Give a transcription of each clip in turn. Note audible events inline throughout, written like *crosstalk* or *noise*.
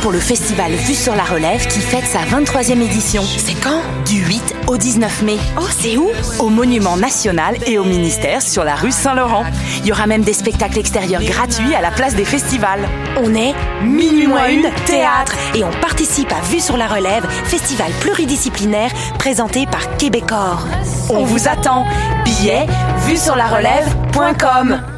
pour le festival Vue sur la Relève qui fête sa 23e édition. C'est quand? Du 8 au 19 mai. Oh, c'est où? Au Monument National et au ministère sur la rue Saint-Laurent. Il y aura même des spectacles extérieurs gratuits à la place des festivals. On est Minuit moins une, théâtre. Et on participe à Vue sur la Relève, festival pluridisciplinaire présenté par Québecor. On vous attend. Billets, vue sur la relève.com.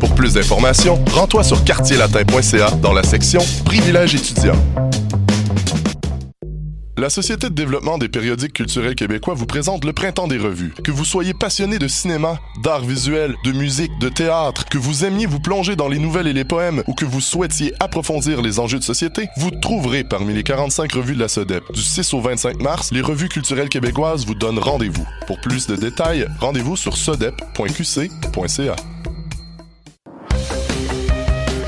Pour plus d'informations, rends-toi sur quartierlatin.ca dans la section Privilèges étudiants. La Société de développement des périodiques culturels québécois vous présente le Printemps des revues. Que vous soyez passionné de cinéma, d'art visuel, de musique, de théâtre, que vous aimiez vous plonger dans les nouvelles et les poèmes ou que vous souhaitiez approfondir les enjeux de société, vous trouverez parmi les 45 revues de la SODEP. Du 6 au 25 mars, les revues culturelles québécoises vous donnent rendez-vous. Pour plus de détails, rendez-vous sur sodep.qc.ca.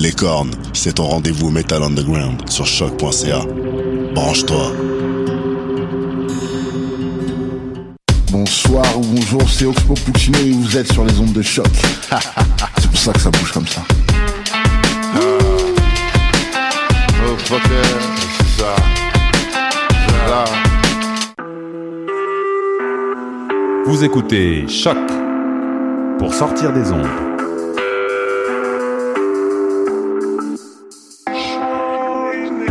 Les cornes, c'est ton rendez-vous Metal Underground sur choc.ca. Branche-toi. Bonsoir ou bonjour, c'est Oxpo Puccino et vous êtes sur les ondes de choc. *laughs* c'est pour ça que ça bouge comme ça. Oh fucker, c'est ça. Voilà. Vous écoutez Choc pour sortir des ondes.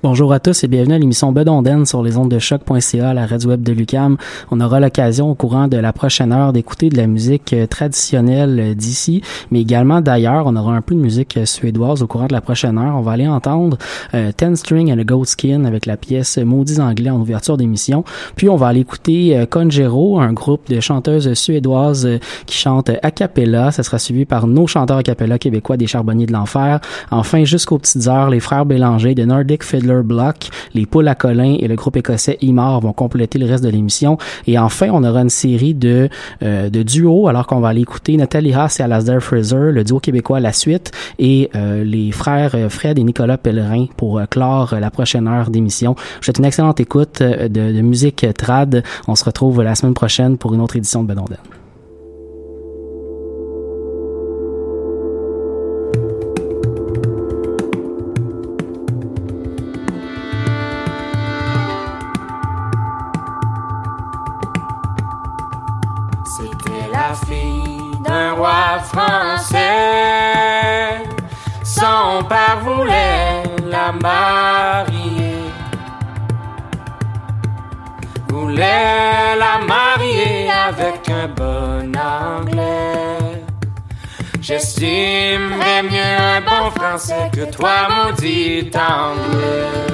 Bonjour à tous et bienvenue à l'émission Bedonden sur les ondes de choc.ca, la radio web de Lucam. On aura l'occasion au courant de la prochaine heure d'écouter de la musique euh, traditionnelle euh, d'ici, mais également d'ailleurs. On aura un peu de musique euh, suédoise au courant de la prochaine heure. On va aller entendre Ten String and a Goat Skin avec la pièce Maudits Anglais en ouverture d'émission. Puis on va aller écouter euh, Conjero, un groupe de chanteuses suédoises qui chantent a cappella. Ça sera suivi par nos chanteurs a cappella québécois des Charbonniers de l'Enfer. Enfin, jusqu'aux petites heures, les frères Bélanger de Nordic Fiddler Les Poules à et le groupe écossais Imar vont compléter le reste de l'émission. Et enfin, on aura une série de, euh, de duos, alors qu'on va aller écouter Nathalie Haas et Alasdair Fraser, le duo québécois La Suite, et euh, les frères euh, Fred et Nicolas Pellerin pour euh, clore euh, la prochaine heure d'émission. Je vous souhaite une excellente écoute de, de musique trad. On se retrouve la semaine prochaine pour une autre édition de Bedonden. J'estimerais mieux un bon français que toi, maudit anglais.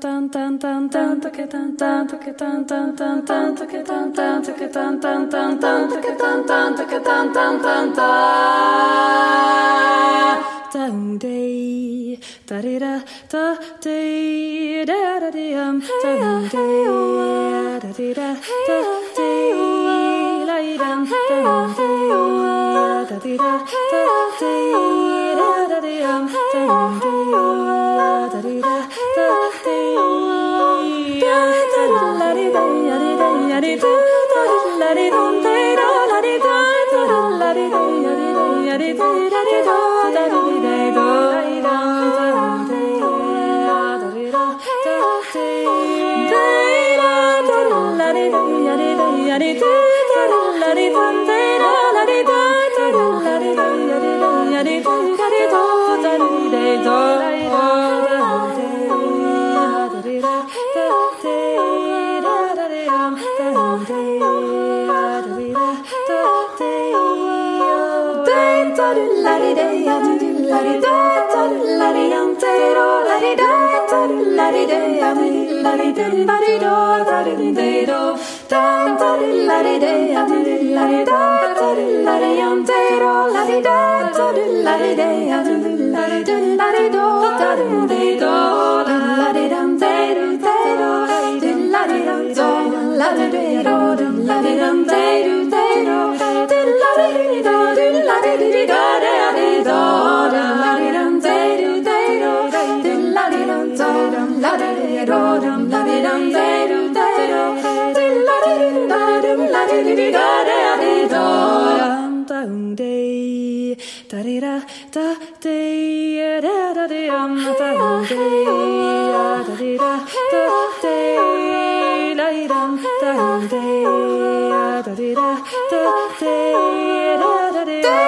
tan tan tan tanto que tan tanto que tan tan tan tanto que tan tanto que tan tan tan tanto que tan tanto que tan tan tan tan. Day da tan tan da day tan tan tan tan. down day da da da da. Oh, day lay down oh. down day da da da da day da da da um down day la di da la di di la di antero, la di da da da da da da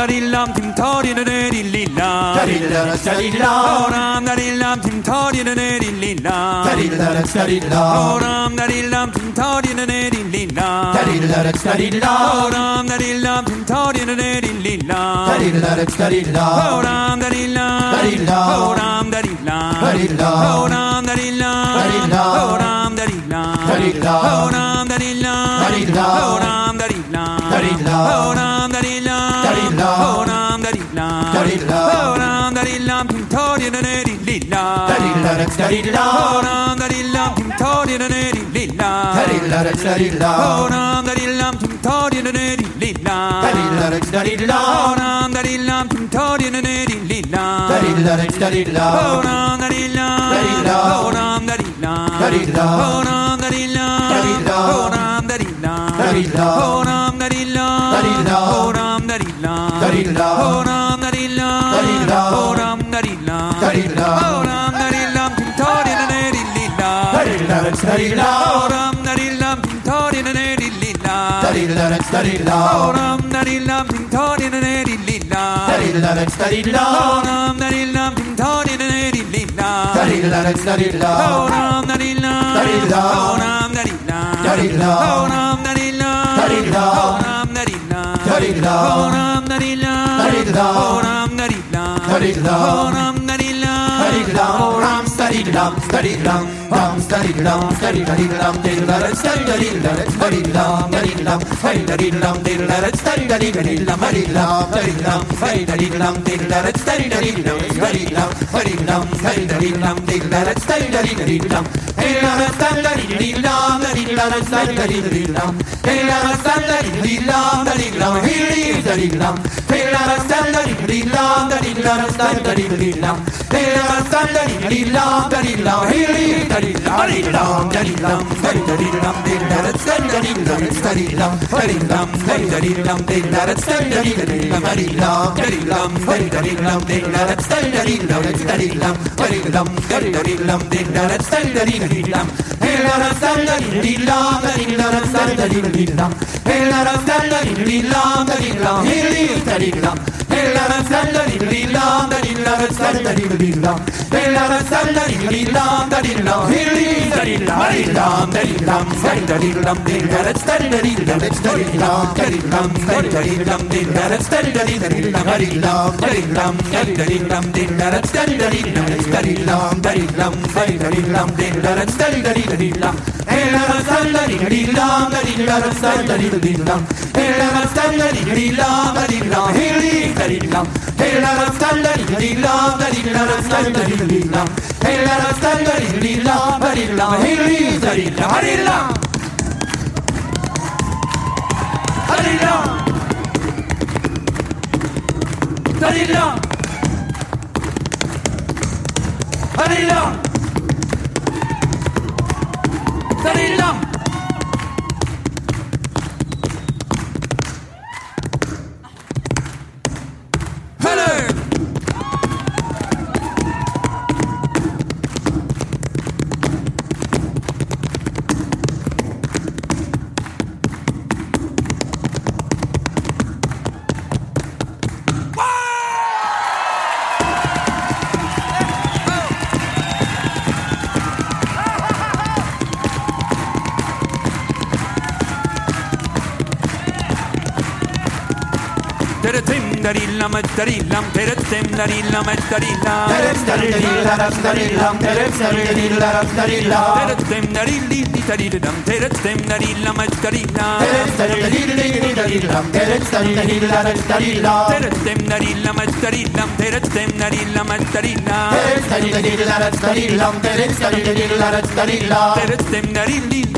남다릴람 팀터리는 에릴리라 다릴라라 다릴라 호람다릴람 팀터리는 에릴리라 다릴라라 다릴라 호람다릴람 팀터리는 에릴리라 다릴라라 다릴라 호람다릴람 팀터리는 에릴리라 다릴라라 다릴라 호람다릴라 다릴라 호람다릴라 다릴라 호람다릴라 다릴라 호람다릴라 다릴라 호람다릴라 다릴라 호람다릴라 다릴라 호람 Horam da da da ne di da da ne di da da ne di da da ne di da da da da da Dari Lam Dari Lam Ho Ram Dari Lam Dari Lam Ho Ram Dari Lam Dari Lam Ho Ram Dari Lam Dari Lam Ho Ram Dari Lam Kim Thori Na Neri Lila Dari Lam Dari Lam Ho Ram Dari Lam Kim Thori Na Neri Lila Dari Lam Dari Lam Ho Ram Dari Ram, Ram, study dum study dum dum study dum study study dum did that study study dum study dum study dum study study dum did study study study study study study study study study study study study study Hey, Hey, دليلا. دليلا رفتن دليلا دليلا رفتن دليلا. دليلا رفتن دليلا دليلا. هلي دليلا. هليلا هليلا دليلا. هليلا دليلا. metterillam, terep temdarillam, metterillam. Terep temdarillam, terep temdarillam, terep temdarillam. Terep temdarillam, terillam, terep temdarillam, metterillam. Terep temdarillam, terillam, terep temdarillam, metterillam. Terep temdarillam, metterillam, terep temdarillam, metterillam. Terep temdarillam, terillam, terep temdarillam, metterillam. Terep temdarillam,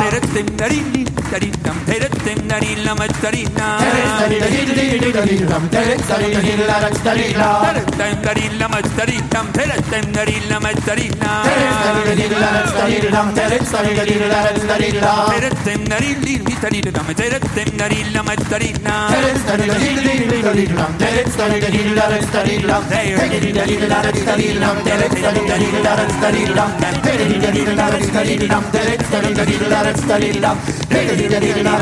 Terex Hey,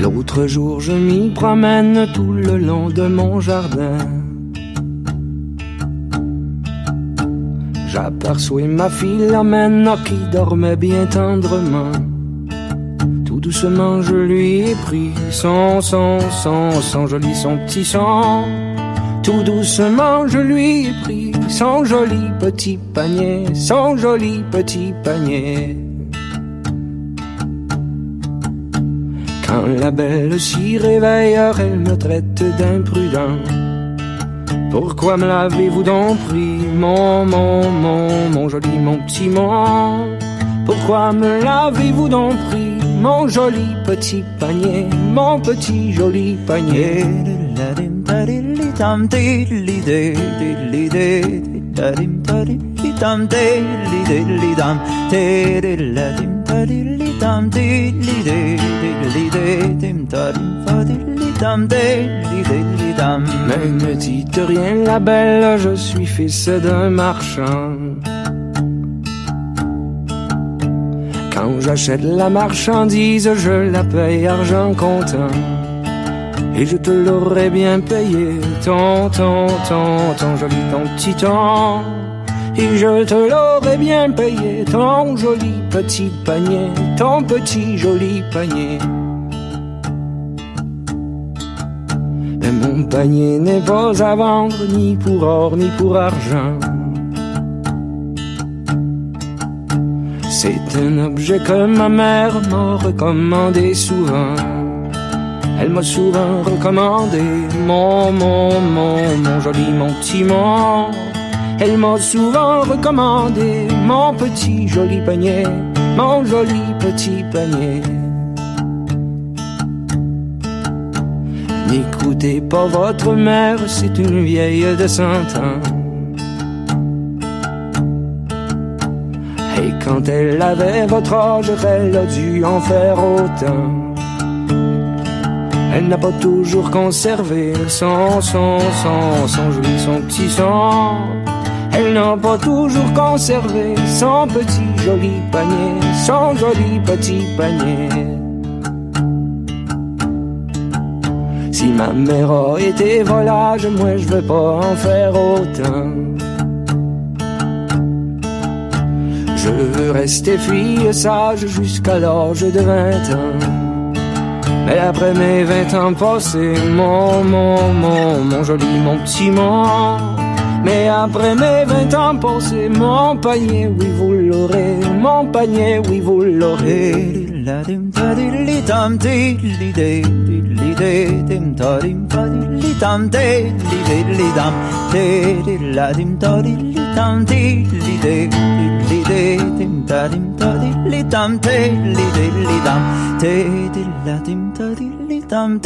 L'autre jour je m'y promène tout le long de mon jardin J'aperçois ma fille la qui dormait bien tendrement tout doucement je lui ai pris son, son, son, son joli, son petit son. Tout doucement je lui ai pris son joli petit panier, son joli petit panier. La belle s'y réveille, elle me traite d'imprudent. Pourquoi me l'avez-vous donc pris, mon, mon, mon, mon joli, mon petit mon Pourquoi me l'avez-vous donc pris mon joli petit panier, mon petit joli panier? Mais ne dites rien la belle, je suis fils d'un marchand. Quand j'achète la marchandise, je la paye argent comptant. Et je te l'aurais bien payé, ton, ton, ton, ton joli, ton petit temps. Et je te l'aurais bien payé, ton joli petit panier, ton petit joli panier. Mais mon panier n'est pas à vendre, ni pour or, ni pour argent. C'est un objet que ma mère m'a recommandé souvent. Elle m'a souvent recommandé mon, mon, mon, mon joli, mon petit mon. Elle m'a souvent recommandé mon petit joli panier, mon joli petit panier. N'écoutez pas votre mère, c'est une vieille de cent ans. Et quand elle avait votre âge, elle a dû en faire autant. Elle n'a pas toujours conservé son, son, son, son joli, son petit son. Elle n'a pas toujours conservé son petit joli panier, son joli petit panier. Si ma mère a été volage, moi je veux pas en faire autant. Je veux rester fille sage jusqu'à l'âge de 20 ans. Mais après mes 20 ans passés, mon, mon, mon, mon joli, mon petit mon. Mais après mes 20 ans passés, mon panier, oui vous l'aurez, mon panier, oui vous l'aurez. tam